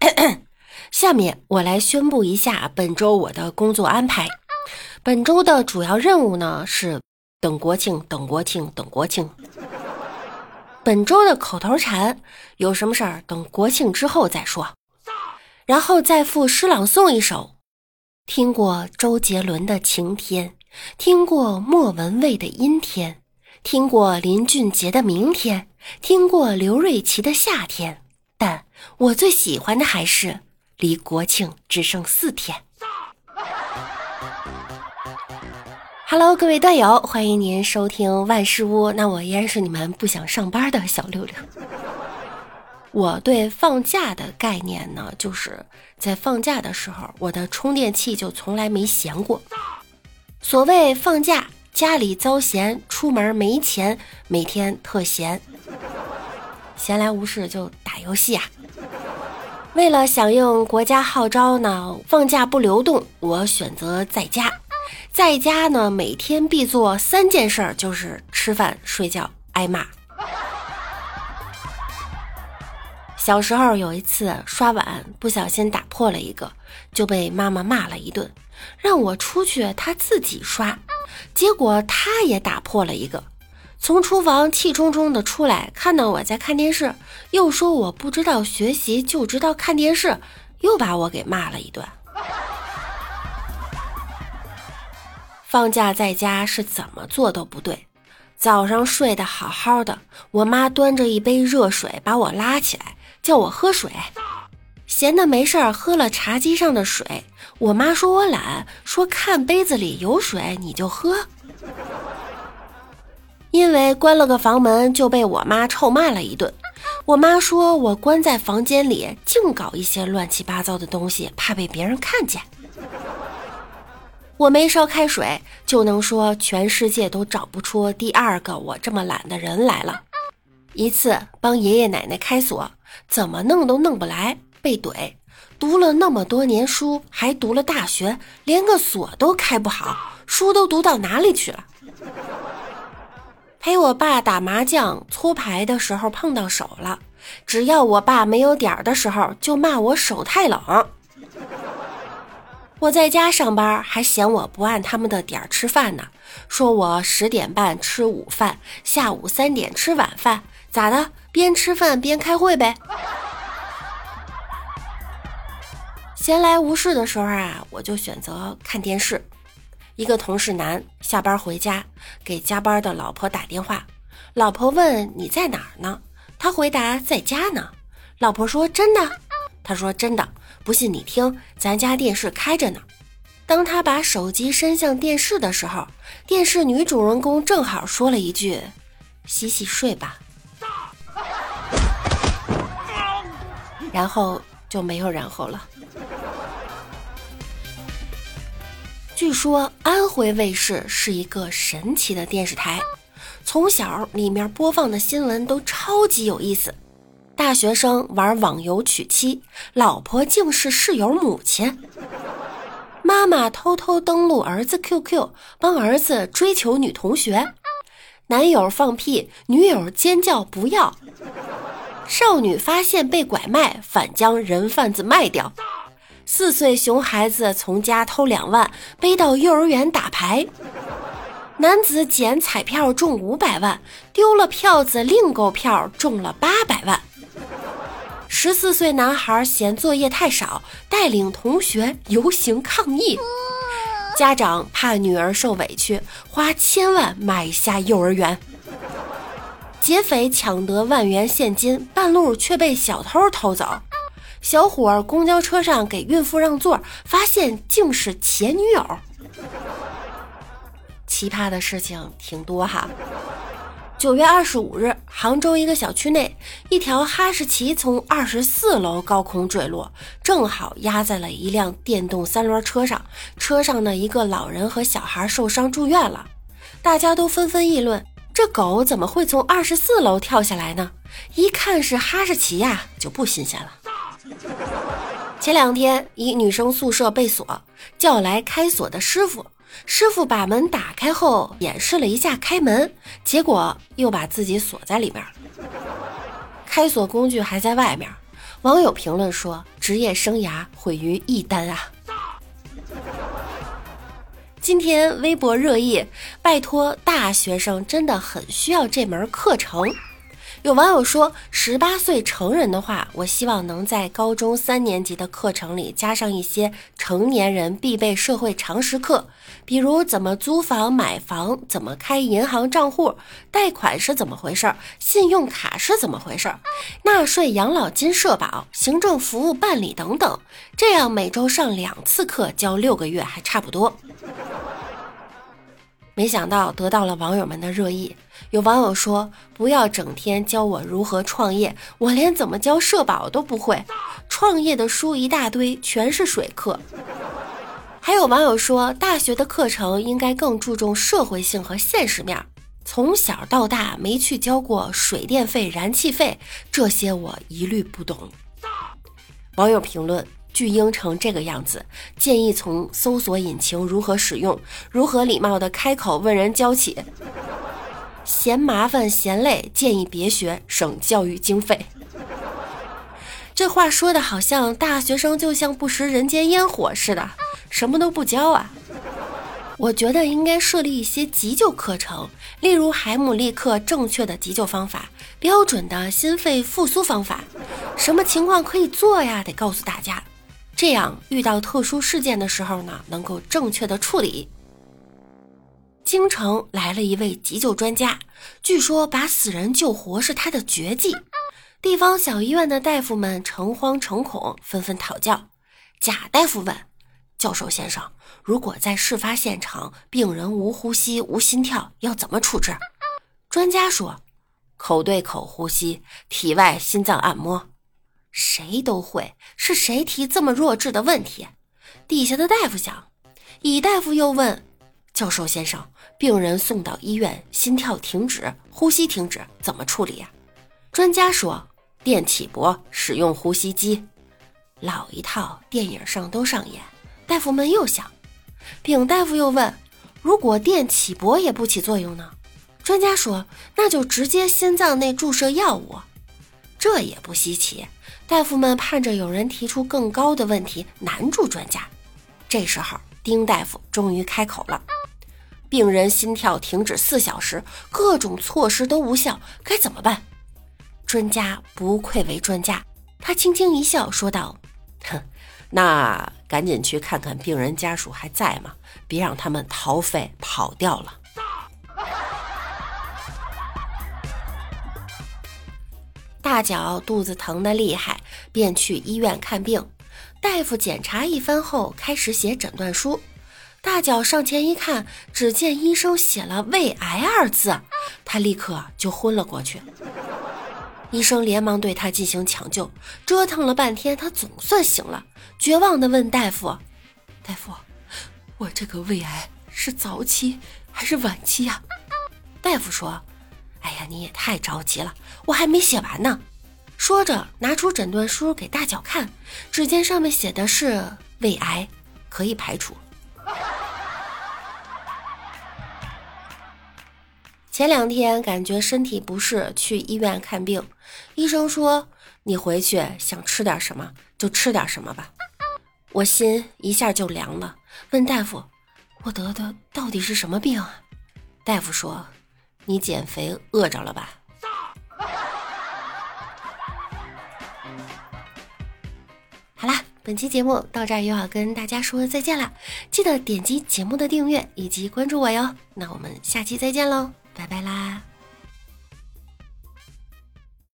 下面我来宣布一下本周我的工作安排。本周的主要任务呢是等国庆，等国庆，等国庆。本周的口头禅有什么事儿等国庆之后再说。然后再附诗朗诵一首。听过周杰伦的晴天，听过莫文蔚的阴天，听过林俊杰的明天，听过刘瑞琦的夏天，但我最喜欢的还是离国庆只剩四天。Hello，各位段友，欢迎您收听万事屋。那我依然是你们不想上班的小六六。我对放假的概念呢，就是在放假的时候，我的充电器就从来没闲过。所谓放假，家里遭闲，出门没钱，每天特闲，闲来无事就打游戏啊。为了响应国家号召呢，放假不流动，我选择在家。在家呢，每天必做三件事，就是吃饭、睡觉、挨骂。小时候有一次刷碗不小心打破了一个，就被妈妈骂了一顿，让我出去她自己刷。结果她也打破了一个，从厨房气冲冲的出来，看到我在看电视，又说我不知道学习就知道看电视，又把我给骂了一顿。放假在家是怎么做都不对。早上睡得好好的，我妈端着一杯热水把我拉起来，叫我喝水。闲的没事儿，喝了茶几上的水。我妈说我懒，说看杯子里有水你就喝。因为关了个房门，就被我妈臭骂了一顿。我妈说我关在房间里，净搞一些乱七八糟的东西，怕被别人看见。我没烧开水，就能说全世界都找不出第二个我这么懒的人来了。一次帮爷爷奶奶开锁，怎么弄都弄不来，被怼。读了那么多年书，还读了大学，连个锁都开不好，书都读到哪里去了？陪我爸打麻将搓牌的时候碰到手了，只要我爸没有点儿的时候，就骂我手太冷。我在家上班，还嫌我不按他们的点儿吃饭呢，说我十点半吃午饭，下午三点吃晚饭，咋的？边吃饭边开会呗。闲来无事的时候啊，我就选择看电视。一个同事男下班回家，给加班的老婆打电话，老婆问你在哪儿呢？他回答在家呢。老婆说真的？他说真的。不信你听，咱家电视开着呢。当他把手机伸向电视的时候，电视女主人公正好说了一句：“洗洗睡吧。”然后就没有然后了。据说安徽卫视是一个神奇的电视台，从小里面播放的新闻都超级有意思。大学生玩网游娶妻，老婆竟是室友母亲。妈妈偷偷登录儿子 QQ，帮儿子追求女同学。男友放屁，女友尖叫不要。少女发现被拐卖，反将人贩子卖掉。四岁熊孩子从家偷两万，背到幼儿园打牌。男子捡彩票中五百万，丢了票子另购票中了八百万。十四岁男孩嫌作业太少，带领同学游行抗议。家长怕女儿受委屈，花千万买下幼儿园。劫匪抢得万元现金，半路却被小偷偷走。小伙公交车上给孕妇让座，发现竟是前女友。奇葩的事情挺多哈。九月二十五日，杭州一个小区内，一条哈士奇从二十四楼高空坠落，正好压在了一辆电动三轮车上。车上的一个老人和小孩受伤住院了。大家都纷纷议论：这狗怎么会从二十四楼跳下来呢？一看是哈士奇呀，就不新鲜了。前两天，一女生宿舍被锁，叫来开锁的师傅。师傅把门打开后，演示了一下开门，结果又把自己锁在里面。开锁工具还在外面，网友评论说：“职业生涯毁于一单啊！”今天微博热议，拜托，大学生真的很需要这门课程。有网友说，十八岁成人的话，我希望能在高中三年级的课程里加上一些成年人必备社会常识课，比如怎么租房、买房，怎么开银行账户，贷款是怎么回事，信用卡是怎么回事，纳税、养老金、社保、行政服务办理等等。这样每周上两次课，教六个月还差不多。没想到得到了网友们的热议。有网友说：“不要整天教我如何创业，我连怎么交社保都不会。创业的书一大堆，全是水课。”还有网友说：“大学的课程应该更注重社会性和现实面。从小到大没去交过水电费、燃气费，这些我一律不懂。”网友评论。巨婴成这个样子，建议从搜索引擎如何使用、如何礼貌的开口问人教起。嫌麻烦嫌累，建议别学，省教育经费。这话说的好像大学生就像不食人间烟火似的，什么都不教啊。我觉得应该设立一些急救课程，例如海姆立克正确的急救方法、标准的心肺复苏方法，什么情况可以做呀？得告诉大家。这样遇到特殊事件的时候呢，能够正确的处理。京城来了一位急救专家，据说把死人救活是他的绝技。地方小医院的大夫们诚惶诚恐，纷纷讨教。贾大夫问教授先生：“如果在事发现场，病人无呼吸、无心跳，要怎么处置？”专家说：“口对口呼吸，体外心脏按摩。”谁都会，是谁提这么弱智的问题？底下的大夫想，乙大夫又问教授先生：“病人送到医院，心跳停止，呼吸停止，怎么处理呀？”专家说：“电起搏，使用呼吸机。”老一套，电影上都上演。大夫们又想，丙大夫又问：“如果电起搏也不起作用呢？”专家说：“那就直接心脏内注射药物。”这也不稀奇。大夫们盼着有人提出更高的问题难住专家。这时候，丁大夫终于开口了：“病人心跳停止四小时，各种措施都无效，该怎么办？”专家不愧为专家，他轻轻一笑，说道：“哼，那赶紧去看看病人家属还在吗？别让他们逃废跑掉了。”大脚肚子疼得厉害，便去医院看病。大夫检查一番后，开始写诊断书。大脚上前一看，只见医生写了“胃癌”二字，他立刻就昏了过去。医生连忙对他进行抢救，折腾了半天，他总算醒了，绝望地问大夫：“大夫，我这个胃癌是早期还是晚期呀？”大夫说。哎呀，你也太着急了，我还没写完呢。说着，拿出诊断书给大脚看，只见上面写的是胃癌，可以排除。前两天感觉身体不适，去医院看病，医生说你回去想吃点什么就吃点什么吧。我心一下就凉了，问大夫：“我得的到底是什么病啊？”大夫说。你减肥饿着了吧？好啦，本期节目到这儿又要跟大家说再见啦，记得点击节目的订阅以及关注我哟。那我们下期再见喽，拜拜啦！